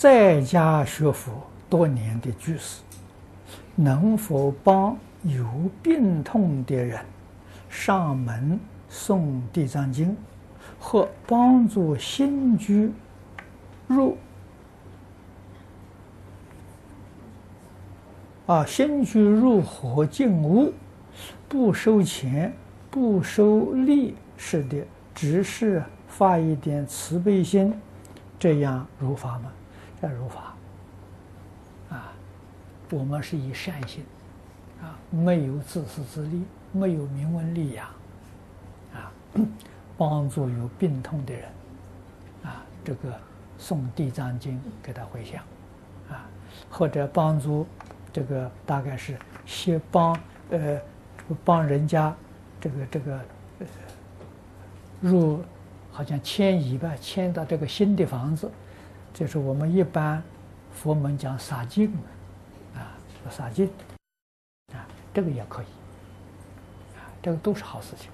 在家学佛多年的居士，能否帮有病痛的人上门诵《地藏经》，或帮助新居入啊新居入伙进屋，不收钱、不收利是的，只是发一点慈悲心，这样如法吗？这如法啊，我们是以善心啊，没有自私自利，没有名闻利养啊，帮助有病痛的人啊，这个诵《地藏经》给他回向啊，或者帮助这个大概是先帮呃帮人家这个这个入好像迁移吧，迁到这个新的房子。这是我们一般佛门讲洒净啊，洒净啊，这个也可以啊，这个都是好事情。